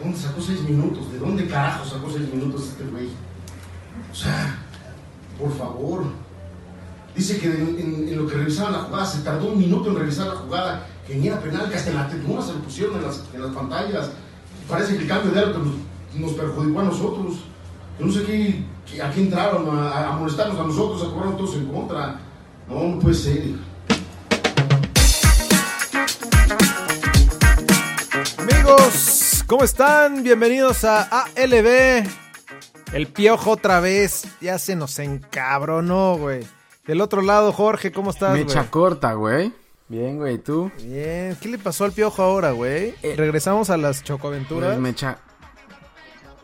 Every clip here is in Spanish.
¿De dónde sacó seis minutos? ¿De dónde carajo sacó seis minutos este güey? O sea, por favor. Dice que en, lo que revisaban la jugada se tardó un minuto en revisar la jugada, que ni era penal, que hasta en la tribuna se lo pusieron en las, en las pantallas. Parece que el cambio de árbitro nos, nos, perjudicó a nosotros. Yo no sé qué, a qué entraron a, molestarnos a nosotros, a cobrarnos todos en contra. No, no puede ser. Amigos, ¿cómo están? Bienvenidos a ALB. El piojo otra vez. Ya se nos encabronó, güey. Del otro lado, Jorge, ¿cómo estás, Mecha corta, güey. Bien, güey, ¿tú? Bien. ¿Qué le pasó al piojo ahora, güey? Eh, Regresamos a las chocoaventuras. Pues mecha...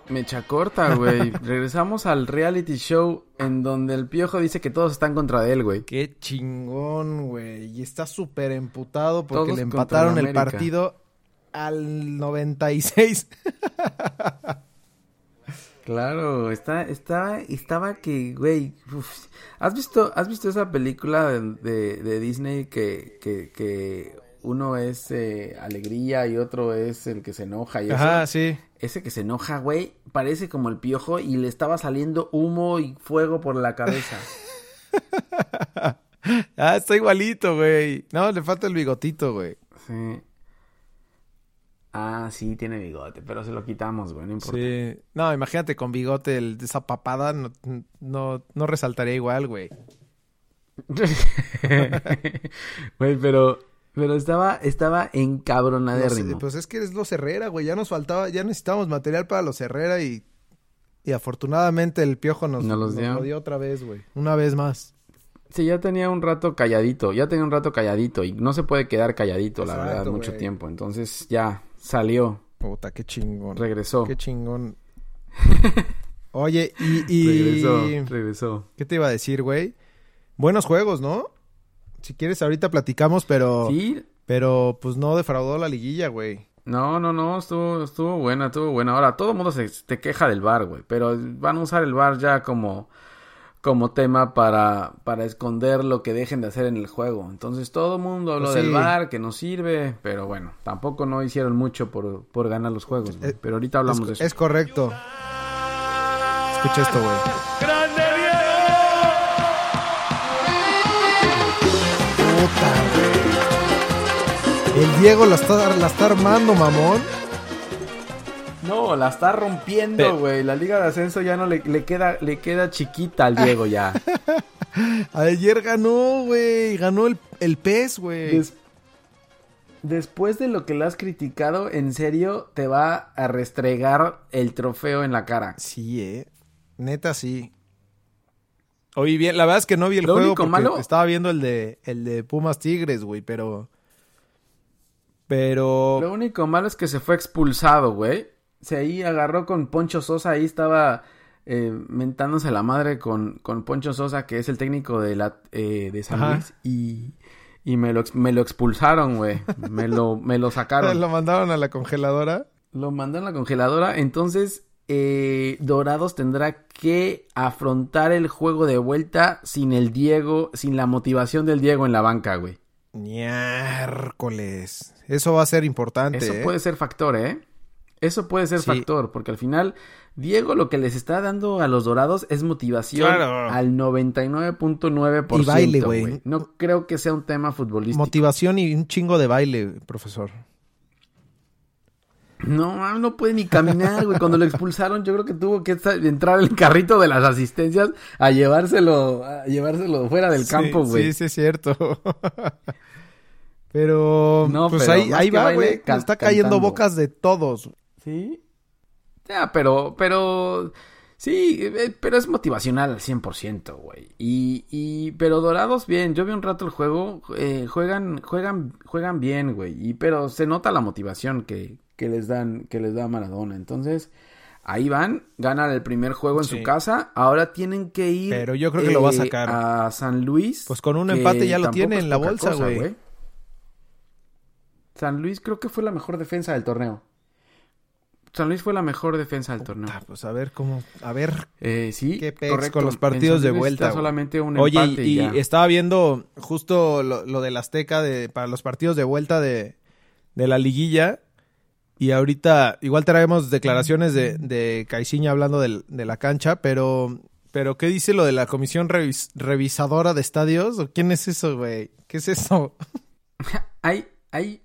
Mecha corta, güey. Regresamos al reality show en donde el piojo dice que todos están contra él, güey. Qué chingón, güey. Y está súper emputado porque le empataron el partido al 96. Claro, está, está, estaba que, güey, ¿has visto, has visto esa película de, de, Disney que, que, que, uno es eh, alegría y otro es el que se enoja y Ajá, sí. Ese que se enoja, güey, parece como el piojo y le estaba saliendo humo y fuego por la cabeza. ah, está igualito, güey. No, le falta el bigotito, güey. Sí. Ah, sí, tiene bigote, pero se lo quitamos, güey, no importa. Sí. No, imagínate con bigote, el, esa papada no, no, resaltaría igual, güey. Güey, pero, pero estaba, estaba encabronadérrimo. No pues es que es los Herrera, güey. Ya nos faltaba, ya necesitábamos material para los Herrera y, y afortunadamente el piojo nos, nos, los dio otra vez, güey. Una vez más. Sí, ya tenía un rato calladito, ya tenía un rato calladito y no se puede quedar calladito, la verdad, mucho tiempo. Entonces ya Salió. Puta, qué chingón. Regresó. Qué chingón. Oye, y, Regresó, regresó. ¿Qué te iba a decir, güey? Buenos juegos, ¿no? Si quieres, ahorita platicamos, pero... Sí. Pero, pues, no defraudó la liguilla, güey. No, no, no, estuvo, estuvo buena, estuvo buena. Ahora, todo el mundo se te queja del bar, güey. Pero van a usar el bar ya como como tema para, para esconder lo que dejen de hacer en el juego. Entonces todo el mundo habló pues del bar, que no sirve, pero bueno, tampoco no hicieron mucho por, por ganar los juegos. Eh, pero ahorita hablamos de eso. Es correcto. Escucha esto, güey. ¡Grande Puta, güey. El Diego la está, la está armando, mamón. No, la está rompiendo, güey. La Liga de Ascenso ya no le, queda, le queda chiquita al Diego ya. Ayer ganó, güey. Ganó el, el pez, güey. Después de lo que le has criticado, en serio, te va a restregar el trofeo en la cara. Sí, eh. Neta, sí. Oí bien, la verdad es que no vi el juego porque malo... estaba viendo el de, el de Pumas Tigres, güey, pero... Pero... Lo único malo es que se fue expulsado, güey se ahí agarró con Poncho Sosa, ahí estaba eh, mentándose la madre con, con Poncho Sosa, que es el técnico de, la, eh, de San Luis, y, y me, lo, me lo expulsaron, güey. me, lo, me lo sacaron. ¿Lo mandaron a la congeladora? Lo mandaron a la congeladora, entonces eh, Dorados tendrá que afrontar el juego de vuelta sin el Diego, sin la motivación del Diego en la banca, güey. Miércoles. Eso va a ser importante. Eso puede ser factor, ¿eh? Eso puede ser factor, porque al final Diego lo que les está dando a los dorados es motivación al 99.9%. Y baile, güey. No creo que sea un tema futbolístico. Motivación y un chingo de baile, profesor. No, no puede ni caminar, güey. Cuando lo expulsaron, yo creo que tuvo que entrar el carrito de las asistencias a llevárselo, a llevárselo fuera del campo, güey. Sí, sí, es cierto. pero, no, pues ahí, ahí va, güey. Está cayendo bocas de todos. Sí. Ya, pero, pero, sí, eh, pero es motivacional al 100%, güey. Y, y, pero Dorados, bien, yo vi un rato el juego, eh, juegan, juegan, juegan bien, güey. Y, pero se nota la motivación que, que les dan, que les da Maradona. Entonces, ahí van, ganan el primer juego en su casa, ahora tienen que ir. Pero yo creo que lo va a eh, sacar. A San Luis. Pues con un empate ya lo tiene en la bolsa, güey. San Luis creo que fue la mejor defensa del torneo. San Luis fue la mejor defensa del torneo. pues a ver cómo, a ver. Eh, sí, qué con los partidos de vuelta. solamente un Oye, y, estaba viendo justo lo, del Azteca de para los partidos de vuelta de, de la liguilla Y ahorita, igual traemos declaraciones de, de Caixinha hablando del- de, la cancha, pero, pero ¿qué dice lo de la comisión revis- revisadora de estadios? ¿O ¿Quién es eso, güey? ¿Qué es eso? Hay, hay,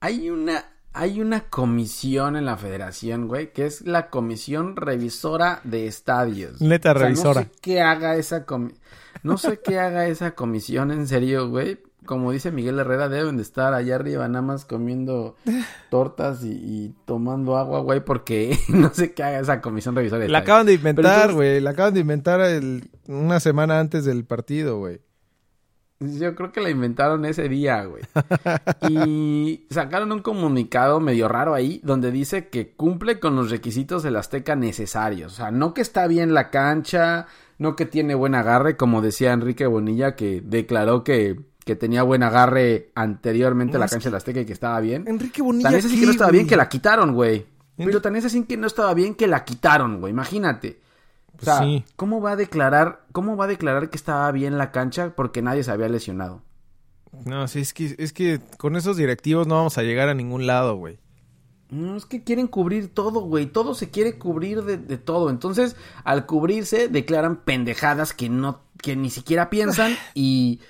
hay una, hay una comisión en la federación, güey, que es la comisión revisora de estadios. Neta O sea, revisora. No sé qué haga esa comi- no sé qué haga esa comisión en serio, güey. Como dice Miguel Herrera, deben de estar allá arriba nada más comiendo tortas y, y tomando agua, güey, porque no sé qué haga esa comisión revisora de La estadios. acaban de inventar, entonces- güey. La acaban de inventar el- una semana antes del partido, güey. Yo creo que la inventaron ese día, güey. Y sacaron un comunicado medio raro ahí donde dice que cumple con los requisitos del Azteca necesarios. O sea, no que está bien la cancha, no que tiene buen agarre, como decía Enrique Bonilla, que declaró que, que tenía buen agarre anteriormente a la cancha del Azteca y que estaba bien. Enrique Bonilla. Tan es así ¿qué, que no estaba bien que la quitaron, güey. Pero tan es así que no estaba bien que la quitaron, güey. Imagínate. O Pues sea, sí. ¿cómo va a declarar, cómo va a declarar que estaba bien la cancha porque nadie se había lesionado? No, sí, es que, es que con esos directivos no vamos a llegar a ningún lado, güey. No, es que quieren cubrir todo, güey. Todo se quiere cubrir de, de todo. Entonces, al cubrirse, declaran pendejadas que no, que ni siquiera piensan y,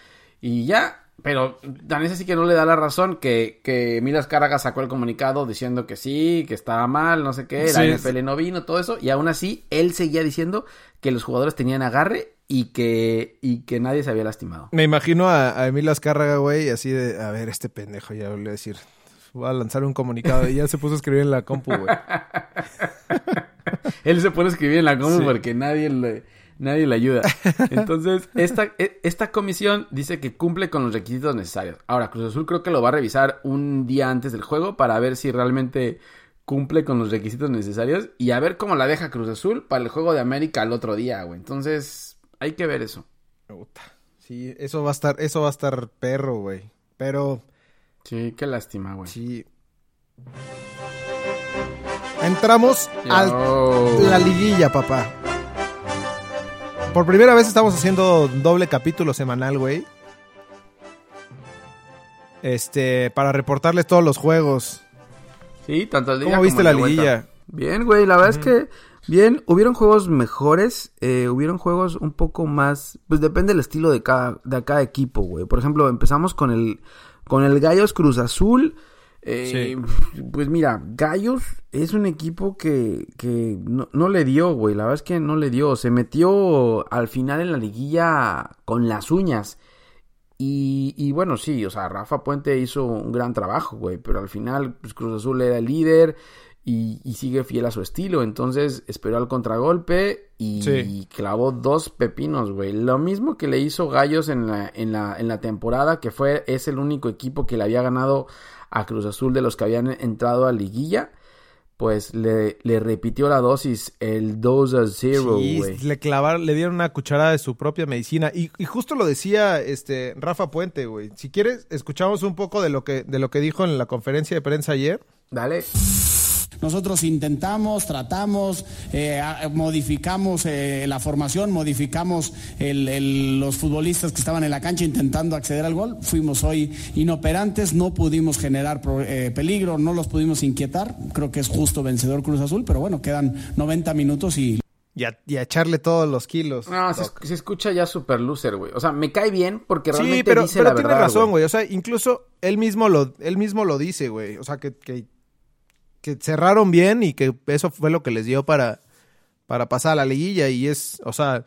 y ya. Pero tan es así que no le da la razón que, que Milas Cárraga sacó el comunicado diciendo que sí, que estaba mal, no sé qué, Sí, la NFL no vino, todo eso. Y aún así, él seguía diciendo que los jugadores tenían agarre y que, y que nadie se había lastimado. Me imagino a, a Emilio Azcárraga, güey, así de, a ver, este pendejo ya voy a decir, voy a lanzar un comunicado y ya se puso a escribir en la compu, güey. Él se pone a escribir en la compu Sí. porque nadie le, nadie le ayuda. Entonces, esta, e- esta comisión dice que cumple con los requisitos necesarios. Ahora, Cruz Azul creo que lo va a revisar un día antes del juego para ver si realmente cumple con los requisitos necesarios y a ver cómo la deja Cruz Azul para el juego de América el otro día, güey. Entonces, hay que ver eso. Sí, eso va a estar, eso va a estar perro, güey. Pero, Sí, qué lástima, güey. sí. Entramos a la liguilla, papá. Por primera vez estamos haciendo doble capítulo semanal, güey. Este, para reportarles todos los juegos. Sí, tanto el día ¿Cómo como viste la liguilla? Bien, güey, la verdad es que bien, hubieron juegos mejores, eh, hubieron juegos un poco más, pues depende del estilo de cada, de cada equipo, güey. Por ejemplo, empezamos con el, con el Gallos Cruz Azul. Eh, Pues mira, Gallos es un equipo que, que no, no le dio, güey. La verdad es que no le dio. Se metió al final en la liguilla con las uñas. Y, y bueno, sí, o sea, Rafa Puente hizo un gran trabajo, güey, pero al final pues, Cruz Azul era el líder y, y sigue fiel a su estilo, entonces esperó al contragolpe y, Sí. clavó dos pepinos, güey. Lo mismo que le hizo Gallos en la, en la, en la temporada, que fue, es el único equipo que le había ganado a Cruz Azul de los que habían entrado a liguilla, pues le, le repitió la dosis el 2 a 0, Sí, güey. le clavaron, le dieron una cucharada de su propia medicina. Y, y justo lo decía este Rafa Puente, güey. Si quieres, escuchamos un poco de lo que, de lo que dijo en la conferencia de prensa ayer. Dale. Nosotros intentamos, tratamos, eh, modificamos eh, la formación, modificamos el- el- los futbolistas que estaban en la cancha intentando acceder al gol. Fuimos hoy inoperantes, no pudimos generar pro- eh, peligro, no los pudimos inquietar. Creo que es justo vencedor Cruz Azul, pero bueno, quedan 90 minutos y Y a, y a echarle todos los kilos. No, se, escucha ya super loser, güey. O sea, me cae bien porque Sí, realmente pero, dice pero la tiene verdad, razón, güey. O sea, incluso él mismo lo, él mismo lo dice, güey. O sea, que, que, que cerraron bien y que eso fue lo que les dio para, para pasar a la liguilla. Y es, o sea,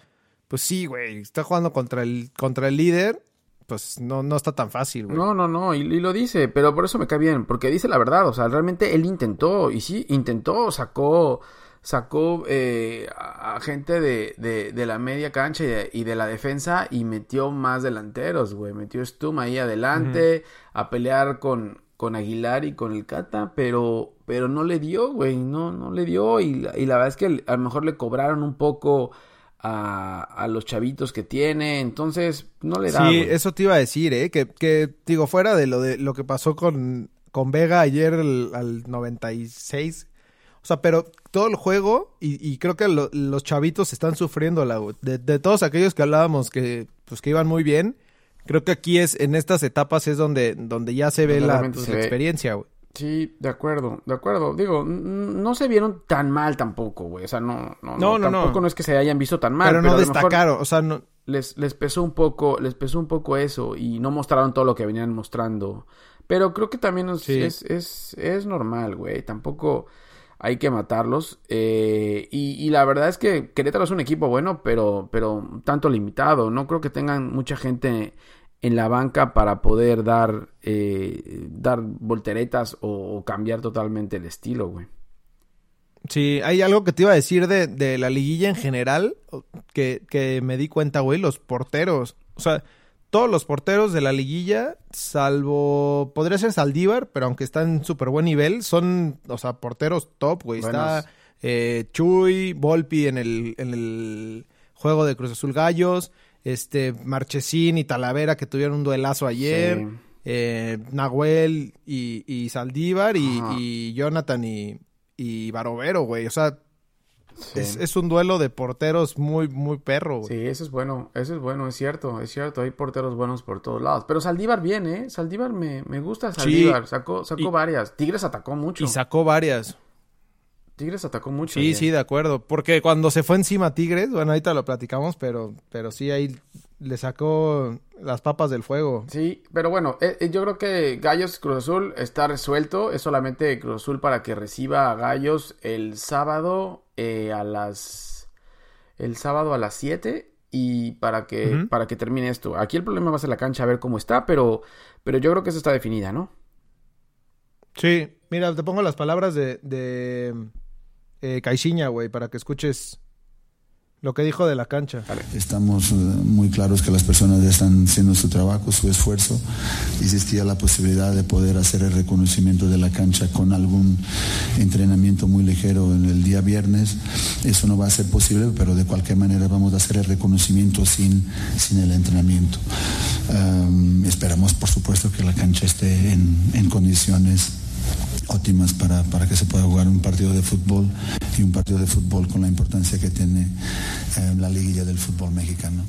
pues sí, güey. Está jugando contra el, contra el líder. Pues no, no está tan fácil, güey. No, no, no, y, y lo dice, pero por eso me cae bien, porque dice la verdad, o sea, realmente él intentó, y sí, intentó, sacó, sacó eh, a, gente de, de, de la media cancha y de, y de la defensa y metió más delanteros, güey, metió Stum ahí adelante a pelear con, con Aguilar y con el Cata, pero, pero no le dio, güey, no, no le dio, y, la- y la verdad es que a lo mejor le cobraron un poco a, a los chavitos que tiene, entonces no le da. Sí, eso te iba a decir, ¿eh? Que, que digo, fuera de lo de lo que pasó con, con Vega ayer el- al 96. O sea, pero todo el juego, y, y creo que lo- los chavitos están sufriendo la de, de todos aquellos que hablábamos que, pues, que iban muy bien. Creo que aquí es, en estas etapas es donde, donde ya se ve la, pues, se la ve. experiencia, güey. Sí, de acuerdo, de acuerdo. Digo, no se vieron tan mal tampoco, güey. O sea, no, no, no, no tampoco no. es que se hayan visto tan mal. Pero no destacaron, o sea, no... Les, les pesó un poco, les pesó un poco eso y no mostraron todo lo que venían mostrando. Pero creo que también es, es, es, es, normal, güey. Tampoco hay que matarlos. Eh, y, y, la verdad es que Querétaro es un equipo bueno, pero, pero tanto limitado. No creo que tengan mucha gente en la banca para poder dar, eh, dar volteretas o, cambiar totalmente el estilo, güey. Sí, hay algo que te iba a decir de, de la liguilla en general, que, que me di cuenta, güey, los porteros. O sea, todos los porteros de la liguilla, salvo, podría ser Saldívar, pero aunque está en súper buen nivel, son, o sea, porteros top, güey. Está eh, Chuy, Volpi en el, en el juego de Cruz Azul Gallos este Marchesín y Talavera que tuvieron un duelazo ayer, eh, Nahuel y, Saldívar y, Jonathan y, y Barovero, güey, o sea, es, un duelo de porteros muy, muy perro, güey. Sí, eso es bueno, eso es bueno, es cierto, es cierto, hay porteros buenos por todos lados. Pero Saldívar viene, ¿eh? Saldívar me, me gusta Saldívar, sacó, sacó varias. Tigres atacó mucho. Y sacó varias. Tigres atacó mucho. Sí, sí, de acuerdo. Porque cuando se fue encima Tigres, bueno, ahorita lo platicamos, pero, pero sí ahí le sacó las papas del fuego. Sí, pero bueno, eh, eh, yo creo que Gallos Cruz Azul está resuelto. Es solamente Cruz Azul para que reciba a Gallos el sábado eh, a las. El sábado a las 7 y para que, para que termine esto. Aquí el problema va a ser la cancha, a ver cómo está, pero, pero yo creo que eso está definida, ¿no? Sí, mira, te pongo las palabras de, eh, Caixinha, güey, para que escuches lo que dijo de la cancha. Estamos eh, muy claros que las personas están haciendo su trabajo, su esfuerzo. Existía la posibilidad de poder hacer el reconocimiento de la cancha con algún entrenamiento muy ligero en el día viernes. Eso no va a ser posible, pero de cualquier manera vamos a hacer el reconocimiento sin, sin el entrenamiento. esperamos, por supuesto, que la cancha esté en, en condiciones óptimas para, para, que se pueda jugar un partido de fútbol y un partido de fútbol con la importancia que tiene eh, la liguilla del fútbol mexicano.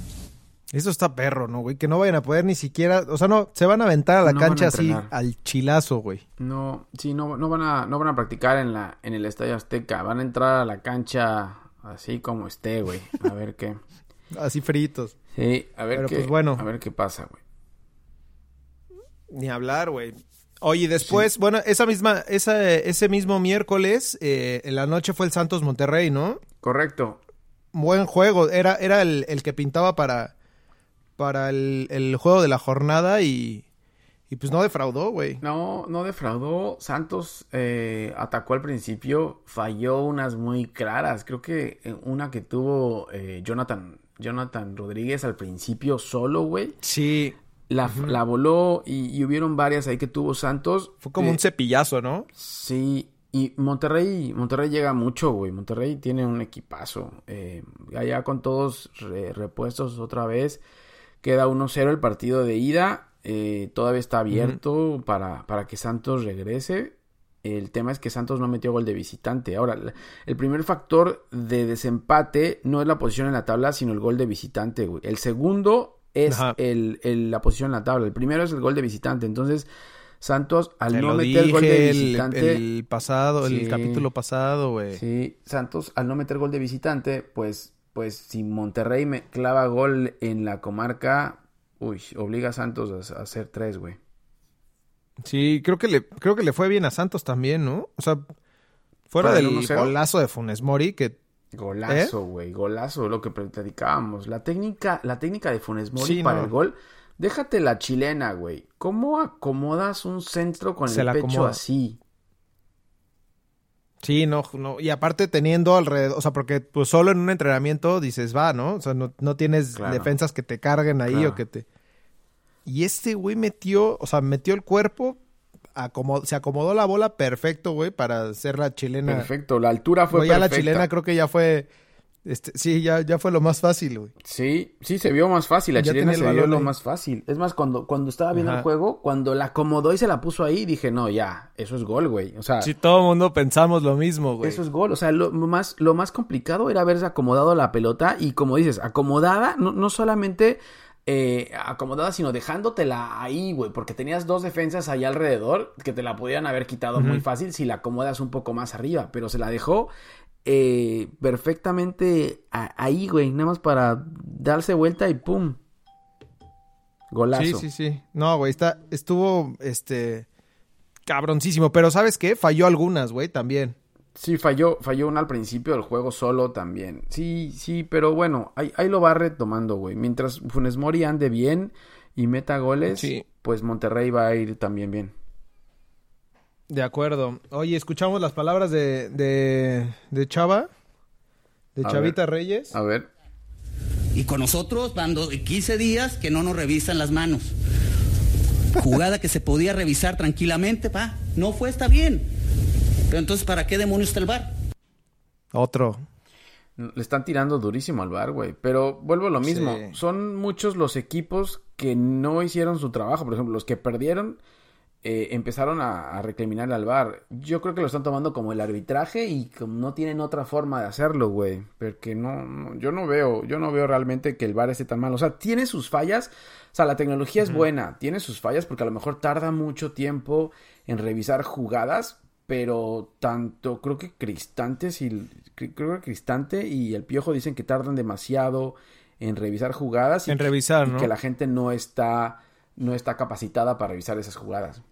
Eso está perro, ¿no, güey? Que no vayan a poder ni siquiera, o sea, no, se van a aventar a la cancha así al chilazo, güey. No, sí, no, no van a, no van a practicar en la, en el Estadio Azteca, van a entrar a la cancha así como esté, güey. A ver qué. así fritos. Sí, a ver qué, pues bueno. a ver qué pasa, güey. Ni hablar, güey. Oye, después, bueno, esa misma, esa, ese mismo miércoles, eh, en la noche fue el Santos Monterrey, ¿no? Correcto. Buen juego, era, era el, el que pintaba para, para el, el, juego de la jornada y, y pues no defraudó, güey. No, no defraudó. Santos eh, atacó al principio, falló unas muy claras. Creo que eh, una que tuvo Jonathan, Jonathan Rodríguez al principio solo, güey. Sí. La, la voló y, hubieron varias ahí que tuvo Santos. Fue como un cepillazo, ¿no? Sí. Y Monterrey, Monterrey llega mucho, güey. Monterrey tiene un equipazo. Eh, allá con todos repuestos otra vez. Queda 1-0 el partido de ida. Eh, todavía está abierto para, para que Santos regrese. El tema es que Santos no metió gol de visitante. Ahora, el primer factor de desempate no es la posición en la tabla, sino el gol de visitante, güey. El segundo es el, la posición en la tabla. El primero es el gol de visitante. Entonces, Santos, al no meter gol de visitante. El, pasado, el capítulo pasado, güey. Sí, Santos, al no meter gol de visitante, pues, pues si Monterrey me clava gol en la comarca, uy, obliga a Santos a, hacer tres, güey. Sí, creo que le, creo que le fue bien a Santos también, ¿no? O sea, fuera del golazo de Funes Mori, que Golazo, ¿Eh? güey, golazo, lo que predicábamos. La técnica, la técnica de Funes Mori para el gol. Déjate la chilena, güey. ¿Cómo acomodas un centro con el pecho así? Sí, no, no, y aparte teniendo alrededor, o sea, porque pues solo en un entrenamiento dices, va, ¿no? O sea, no, tienes defensas que te carguen ahí o que te... Y este güey metió, o sea, metió el cuerpo, se acomodó la bola perfecto, güey, para hacer la chilena. Perfecto, la altura fue perfecta. Ya la chilena creo que ya fue... Este, sí, ya, ya fue lo más fácil, güey. Sí, sí, se vio más fácil. La chilena se vio lo más fácil. Es más, cuando, cuando estaba viendo el juego, cuando la acomodó y se la puso ahí, dije, no, ya, eso es gol, güey. O sea. Sí, todo el mundo pensamos lo mismo, güey. Eso es gol. O sea, lo más, lo más complicado era haberse acomodado la pelota y, como dices, acomodada, no, no solamente eh, acomodada, sino dejándotela ahí, güey, porque tenías dos defensas ahí alrededor que te la podían haber quitado muy fácil si la acomodas un poco más arriba, pero se la dejó eh, perfectamente ahí, güey, nada más para darse vuelta y pum. Golazo. Sí, sí, sí. No, güey, está, estuvo, este, cabroncísimo, pero ¿sabes qué? Falló algunas, güey, también. Sí, falló, falló una al principio del juego solo también. Sí, sí, pero bueno, ahí, ahí lo va retomando, güey. Mientras Funes Mori ande bien y meta goles, pues Monterrey va a ir también bien. De acuerdo. Oye, escuchamos las palabras de, de, de Chava, de Chavita Reyes. A ver. Y con nosotros, dando 15 días que no nos revisan las manos. Jugada que se podía revisar tranquilamente, pa. No fue, está bien. Pero entonces, ¿para qué demonios está el bar? Otro. Le están tirando durísimo al bar, güey. Pero vuelvo a lo mismo. Son muchos los equipos que no hicieron su trabajo. Por ejemplo, los que perdieron eh, empezaron a, a, recriminar al bar. Yo creo que lo están tomando como el arbitraje y como no tienen otra forma de hacerlo, güey. Porque no, yo no veo, yo no veo realmente que el bar esté tan mal. O sea, tiene sus fallas. O sea, la tecnología es buena, tiene sus fallas porque a lo mejor tarda mucho tiempo en revisar jugadas, pero tanto creo que Cristantes y creo que Cristante y el Piojo dicen que tardan demasiado en revisar jugadas y, en revisar, y que la gente no está no está capacitada para revisar esas jugadas.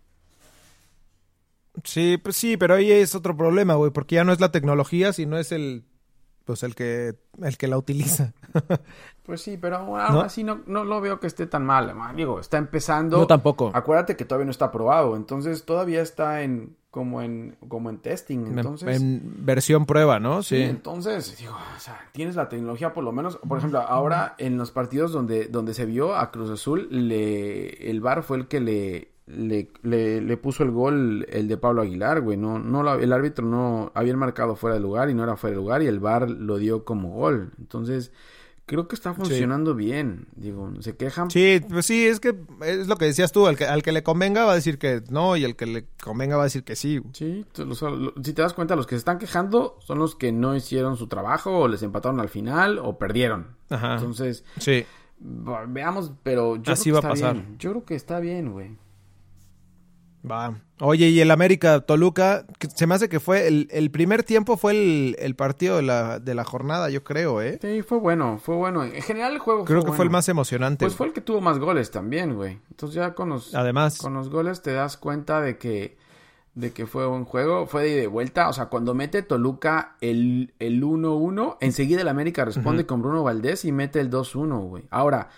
Sí, pues sí, pero ahí es otro problema, güey, porque ya no es la tecnología, sino es el pues el que el que la utiliza. pues sí, pero aún así no, no lo veo que esté tan mal, digo, está empezando. Yo tampoco. Acuérdate que todavía no está aprobado, entonces todavía está en como en como en testing, entonces en, versión prueba, ¿no? Sí. entonces, digo, o sea, tienes la tecnología por lo menos, por ejemplo, ahora en los partidos donde donde se vio a Cruz Azul, le el VAR fue el que le le, le, puso el gol el de Pablo Aguilar, güey. No, no, el árbitro no había marcado fuera de lugar y no era fuera de lugar y el VAR lo dio como gol. Entonces, creo que está funcionando bien. Digo, se quejan. Sí, pues sí, es que es lo que decías tú. Al que, al que le convenga va a decir que no y al que le convenga va a decir que sí. Sí, si te das cuenta, los que se están quejando son los que no hicieron su trabajo o les empataron al final o perdieron. Ajá. Entonces, sí. Veamos, pero yo Así va a pasar. Yo creo que está bien, güey. Va. Oye, y el América Toluca, se me hace que fue el, el primer tiempo fue el, el, partido de la, de la jornada, yo creo, ¿eh? Sí, fue bueno, fue bueno. En general el juego Creo que fue el más emocionante. Pues fue el que tuvo más goles también, güey. Entonces ya con los, Además. con los goles te das cuenta de que, de que fue un juego, fue de, de vuelta. O sea, cuando mete Toluca el 1-1, enseguida el América responde con Bruno Valdés y mete el 2-1, güey. Ahora,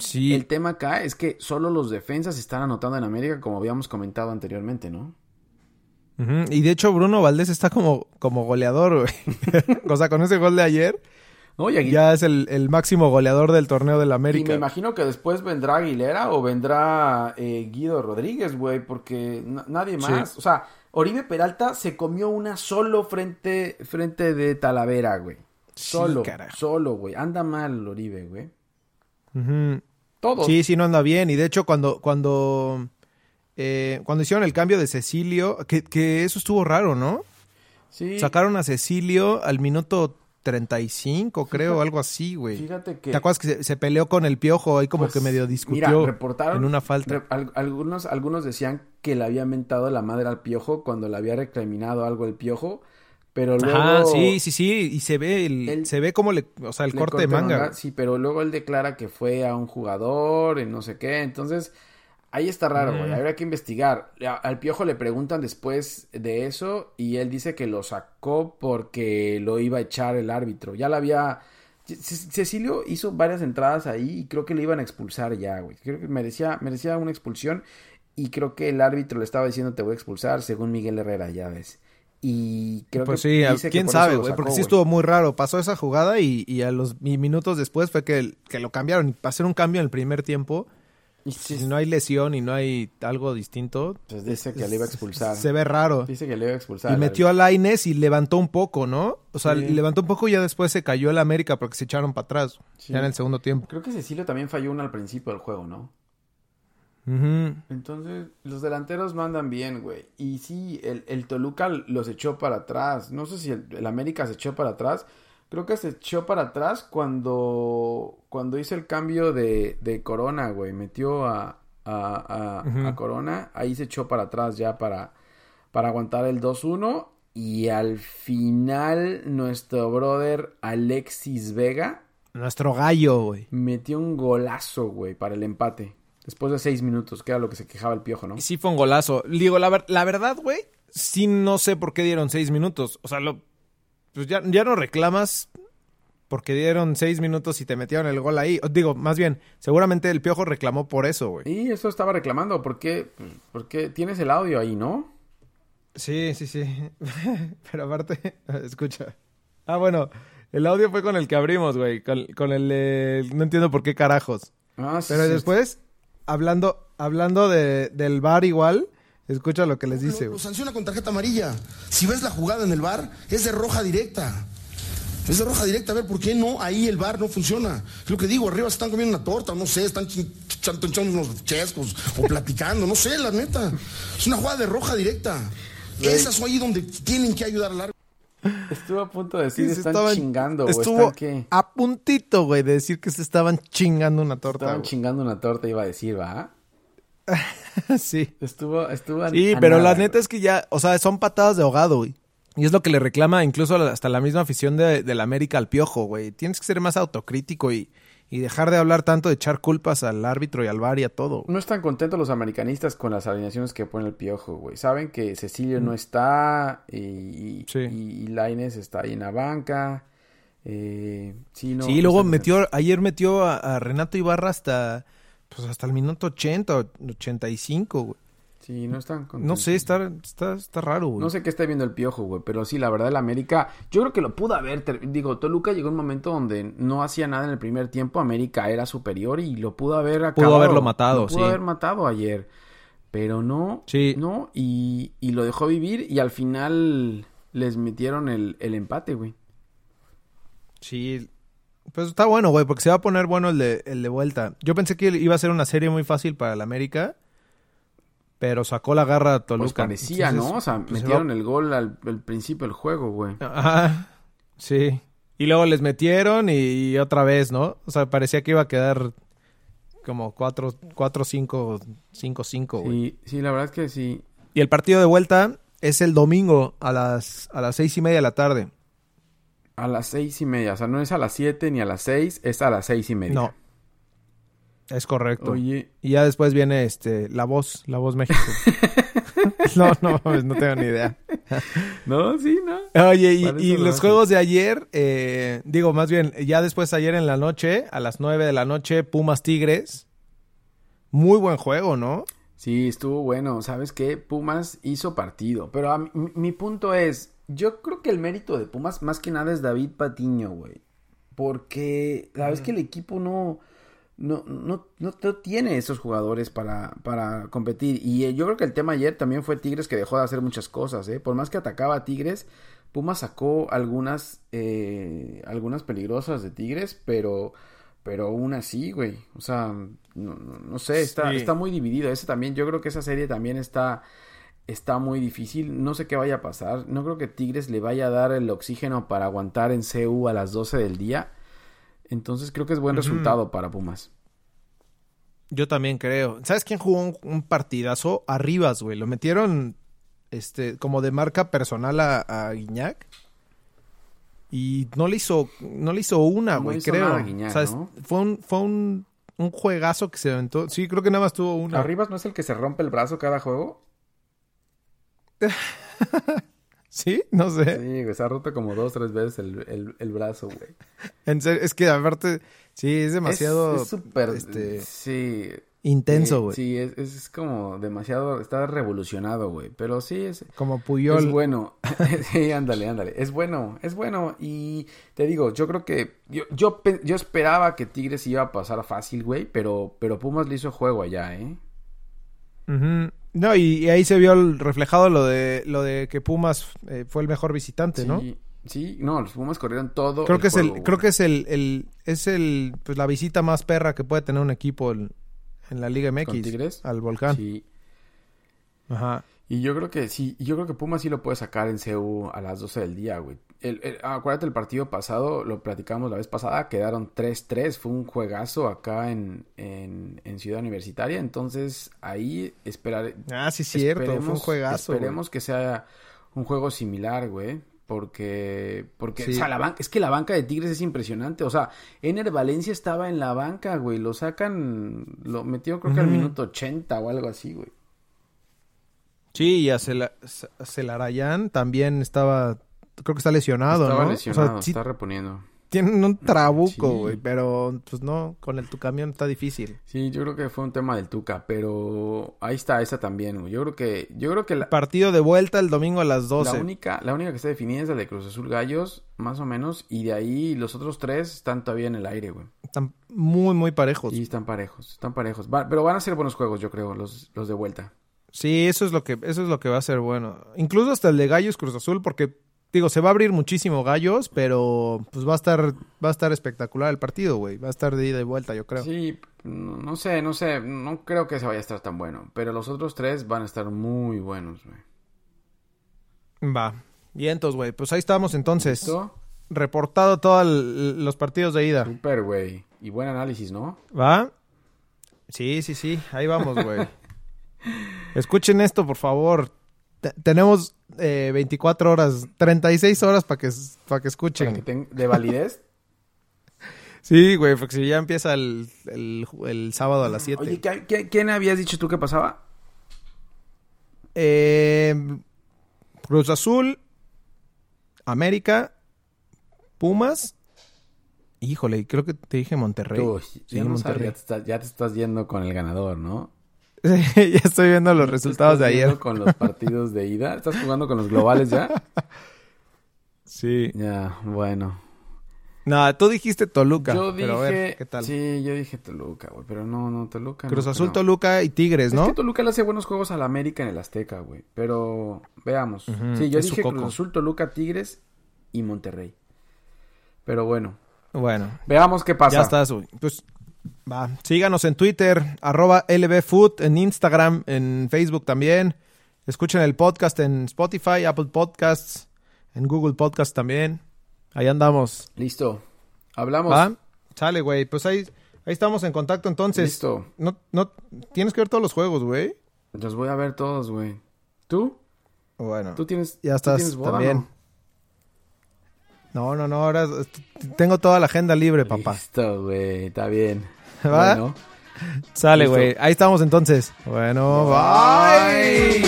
Sí. El tema acá es que solo los defensas están anotando en América, como habíamos comentado anteriormente, ¿no? Y de hecho, Bruno Valdés está como, como goleador, güey. o sea, con ese gol de ayer. Ya es el, máximo goleador del torneo del América. Y me imagino que después vendrá Aguilera o vendrá eh, Guido Rodríguez, güey, porque nadie más. O sea, Oribe Peralta se comió una solo frente, frente de Talavera, güey. Solo, solo, güey. Anda mal Oribe, güey. Todo. Sí, sí, no anda bien. Y de hecho, cuando, cuando, eh, cuando hicieron el cambio de Cecilio, que, que eso estuvo raro, ¿no? Sí. Sacaron a Cecilio al minuto 35, creo, algo así, güey. Fíjate que... ¿Te acuerdas que se, peleó con el piojo ahí como pues, que medio discutió mira, reportaron, en una falta? algunos, algunos decían que le había mentado la madre al piojo cuando le había recriminado algo el piojo. Pero luego... Ah, sí, sí, sí, y se ve el, se ve como le, o sea, el corte, de manga. Sí, pero luego él declara que fue a un jugador y no sé qué, entonces ahí está raro, güey, mm. habría que investigar. Al Piojo le preguntan después de eso y él dice que lo sacó porque lo iba a echar el árbitro. Ya la había Cecilio hizo varias entradas ahí y creo que le iban a expulsar ya, güey. Creo que merecía merecía una expulsión y creo que el árbitro le estaba diciendo te voy a expulsar según Miguel Herrera, ya ves. Y creo pues que sí, quién sabe, güey, porque sí estuvo muy raro. Pasó esa jugada y, a los minutos después fue que, que lo cambiaron. Y para hacer un cambio en el primer tiempo, si no hay lesión y no hay algo distinto. Pues dice que le iba a expulsar. Se ve raro. Dice que le iba a expulsar. Y metió a Laines y levantó un poco, ¿no? O sea, levantó un poco y ya después se cayó el América porque se echaron para atrás. Ya en el segundo tiempo. Creo que Cecilio también falló uno al principio del juego, ¿no? Entonces, los delanteros mandan bien, güey. Y sí, el, el, Toluca los echó para atrás. No sé si el, América se echó para atrás, Creo que se echó para atrás cuando, cuando hizo el cambio de, de Corona, güey. Metió a, a, a Corona. Ahí se echó para atrás ya para, para aguantar el 2-1. Y al final, nuestro brother Alexis Vega Nuestro gallo, güey. metió un golazo, güey, para el empate. Después de seis minutos, que era lo que se quejaba el piojo, ¿no? Y sí fue un golazo. Digo, la, ver- la verdad, güey, sí no sé por qué dieron seis minutos. O sea, lo, pues ya, ya no reclamas porque dieron seis minutos y te metieron el gol ahí. Digo, más bien, seguramente el piojo reclamó por eso, güey. Y eso estaba reclamando. ¿Por qué? Porque tienes el audio ahí, ¿no? Sí, sí, sí. Pero aparte, escucha. Ah, bueno, el audio fue con el que abrimos, güey. Con, con el de- No entiendo por qué carajos. Ah, sí, Pero después, hablando, hablando de, del bar igual, escucha lo que les dice, Lo, sanciona con tarjeta amarilla. Si ves la jugada en el bar, es de roja directa. Es de roja directa, a ver, ¿por qué no? Ahí el bar no funciona. Es lo que digo, arriba se están comiendo una torta, no sé, están echando unos chescos o platicando, no sé, la neta. Es una jugada de roja directa. Esas son ahí donde tienen que ayudar al árbitro. Estuvo a punto de decir, se están estaban- chingando, güey. Estuvo ¿Están qué? a puntito, güey, de decir que se estaban chingando una torta. Estaban güey. chingando una torta, iba a decir, ¿va? sí. Estuvo, estuvo a- Sí, a pero nada, la neta güey. es que ya, o sea, son patadas de ahogado, güey. Y es lo que le reclama incluso hasta la misma afición de, del América al piojo, güey. Tienes que ser más autocrítico y, y dejar de hablar tanto de echar culpas al árbitro y al VAR y a todo. No están contentos los americanistas con las alineaciones que pone el piojo, güey. Saben que Cecilio Mm. no está y, y, Sí. y Lainez está ahí en la banca. Eh, sí, no, sí, no luego metió, ayer metió a, a Renato Ibarra hasta, pues hasta el minuto 80, o 85, güey. Sí, no están contentos. No sé, está, está, está raro, güey. No sé qué está viendo el piojo, güey, pero sí, la verdad, el América, yo creo que lo pudo haber, digo, Toluca llegó un momento donde no hacía nada en el primer tiempo, América era superior y lo pudo haber acabado. haberlo matado, pudo sí. haber matado ayer, pero no, Sí. no, y, y lo dejó vivir y al final les metieron el, el empate, güey. Sí, pues está bueno, güey, porque se va a poner bueno el de, el de vuelta. Yo pensé que iba a ser una serie muy fácil para el América, pero sacó la garra a Toluca. Pues parecía, Entonces, ¿no? O sea, pues, metieron va- el gol al, al principio del juego, güey. Ajá, sí. Y luego les metieron y, y otra vez, ¿no? O sea, parecía que iba a quedar como 4, 4 5, 5, 5, güey. Sí, sí, la verdad es que sí. Y el partido de vuelta es el domingo a las, a las seis y media de la tarde. A las seis y media, o sea, no es a las siete ni a las seis, es a las seis y media. No. Es correcto. Oye, Y ya después viene este La Voz, La Voz México. no, no, no tengo ni idea. no, sí, no. Oye, y, los juegos de ayer, eh, digo, más bien, ya después ayer en la noche, a las 9 de la noche, Pumas Tigres. Muy buen juego, ¿no? Sí, estuvo bueno. ¿Sabes qué? Pumas hizo partido. Pero a mi, punto es, yo creo que el mérito de Pumas más que nada es David Patiño, güey. Porque, ¿sabes que el equipo no, no, no, no, no tiene esos jugadores para, para competir? Y eh, yo creo que el tema ayer también fue Tigres que dejó de hacer muchas cosas, ¿eh? Por más que atacaba a Tigres, Pumas sacó algunas, eh, algunas peligrosas de Tigres, pero... Pero aún así, güey. O sea, no, no- no sé, está, Sí. está muy dividido. Ese también, yo creo que esa serie también está, está muy difícil. No sé qué vaya a pasar. No creo que Tigres le vaya a dar el oxígeno para aguantar en CU a las 12 del día. Entonces creo que es buen resultado para Pumas. Yo también creo. ¿Sabes quién jugó un, un partidazo? Arribas, güey. Lo metieron este, como de marca personal a, a Guiñac. Y no le hizo, no le hizo una, güey, creo. nada Guiñac, o sea, ¿no? fue un, fue un, un juegazo que se aventó. Sí, creo que nada más tuvo una. ¿Arribas no es el que se rompe el brazo cada juego? ¿Sí? No sé. Sí, güey, se ha roto como dos, tres veces el, el- el brazo, güey. En serio, es que aparte, sí, es demasiado Es- es súper, este, sí. intenso, güey. Sí, es, es como demasiado, está revolucionado, güey. Pero sí, es, Como Puyol. Es bueno. sí, ándale, ándale. Es bueno, es bueno. Y te digo, yo creo que. Yo, yo, yo esperaba que Tigres iba a pasar fácil, güey. Pero, pero Pumas le hizo juego allá, ¿eh? Ujú. No, y, y ahí se vio reflejado lo de lo de que Pumas eh, fue el mejor visitante, ¿no? Sí, no, los Pumas corrieron todo. Creo que es el, creo que es el, el, es el, pues la visita más perra que puede tener un equipo en, en la Liga MX. ¿Con Tigres? Al volcán. Sí. Ajá. Y yo creo que sí, yo creo que Puma sí lo puede sacar en CU a las 12 del día, güey. El, el- acuérdate el partido pasado, lo platicamos la vez pasada, quedaron 3-3, fue un juegazo acá en, en, en Ciudad Universitaria, entonces ahí esperar, Ah, sí, cierto. Fue un Esperemos- juegazo. güey. Esperemos que sea un juego similar, güey. Porque, porque Sí. o sea, la banca, es que la banca de Tigres es impresionante. O sea, Ener Valencia estaba en la banca, güey. Lo sacan, lo metió creo que al minuto 80 o algo así, güey. Sí, y a Cela- a Celarayán también estaba. Creo que está lesionado, Estaba ¿no? lesionado, O sea, sí está reponiendo. tienen un trabuco, Sí. güey. Pero, pues no, con el tu camión está difícil. Sí, yo creo que fue un tema del Tuca, pero ahí está esa también, güey. Yo creo que, yo creo que la, Partido de vuelta el domingo a las 12. la única, la única que está definida es la de Cruz Azul Gallos, más o menos, y de ahí los otros tres están todavía en el aire, güey. Están muy, muy parejos. Y están parejos, están parejos. Va- pero van a ser buenos juegos, yo creo, los, los de vuelta. Sí, eso es lo que, eso es lo que va a ser bueno. Incluso hasta el de Gallos Cruz Azul, porque digo, se va a abrir muchísimo Gallos, pero pues va a estar, va a estar espectacular el partido, güey. Va a estar de ida y vuelta, yo creo. Sí, no, no sé, no sé, no creo que se vaya a estar tan bueno, pero los otros tres van a estar muy buenos, güey. Va. Y entonces, güey, pues ahí estamos entonces. ¿Listo? Reportado todos los partidos de ida. Súper, güey. Y buen análisis, ¿no? ¿Va? Sí, sí, sí. Ahí vamos, güey. Escuchen esto, por favor. Te- tenemos eh, 24 horas, 36 horas para que, para que escuchen. Para que ten- de validez. Sí, güey, porque si ya empieza el, el, el sábado a las 7. Oye, ¿qué, qué, quién habías dicho tú que pasaba? Eh, Cruz Azul, América, Pumas. Híjole, creo que te dije Monterrey. Tú, Sí, ya, no sabes, Monterrey. ya, te estás, ya te estás yendo con el ganador, ¿no? ya estoy viendo los ¿Te resultados de estás ayer. Con los partidos de ida. ¿Estás jugando con los globales ya? Sí. ya, bueno. No, tú dijiste Toluca. Yo dije. pero a ver, ¿qué tal? Sí, yo dije Toluca, güey. Pero no, no, Toluca. Cruz no Azul. Toluca y Tigres, Es ¿no? que Toluca le hace buenos juegos a la América en el Azteca, güey. Pero veamos. Sí, yo es dije. Cruz Azul, Toluca, Tigres y Monterrey. Pero bueno, Bueno, veamos qué pasa. ya estás, güey. Pues va, síganos en Twitter, arroba LBFood, en Instagram, en Facebook también. Escuchen el podcast en Spotify, Apple Podcasts, en Google Podcasts también. Ahí andamos. Listo. Hablamos. ¿Va? Sale, güey. Pues ahí, ahí estamos en contacto entonces. Listo. No, no, tienes que ver todos los juegos, güey. Los voy a ver todos, güey. ¿Tú? Bueno. ¿Tú tienes, Ya estás tienes boda, también. no? No, no, no, ahora tengo toda la agenda libre, papá. Listo, güey. Está bien. ¿Va? Bueno. Sale, güey. Ahí estamos entonces. Bueno, bye.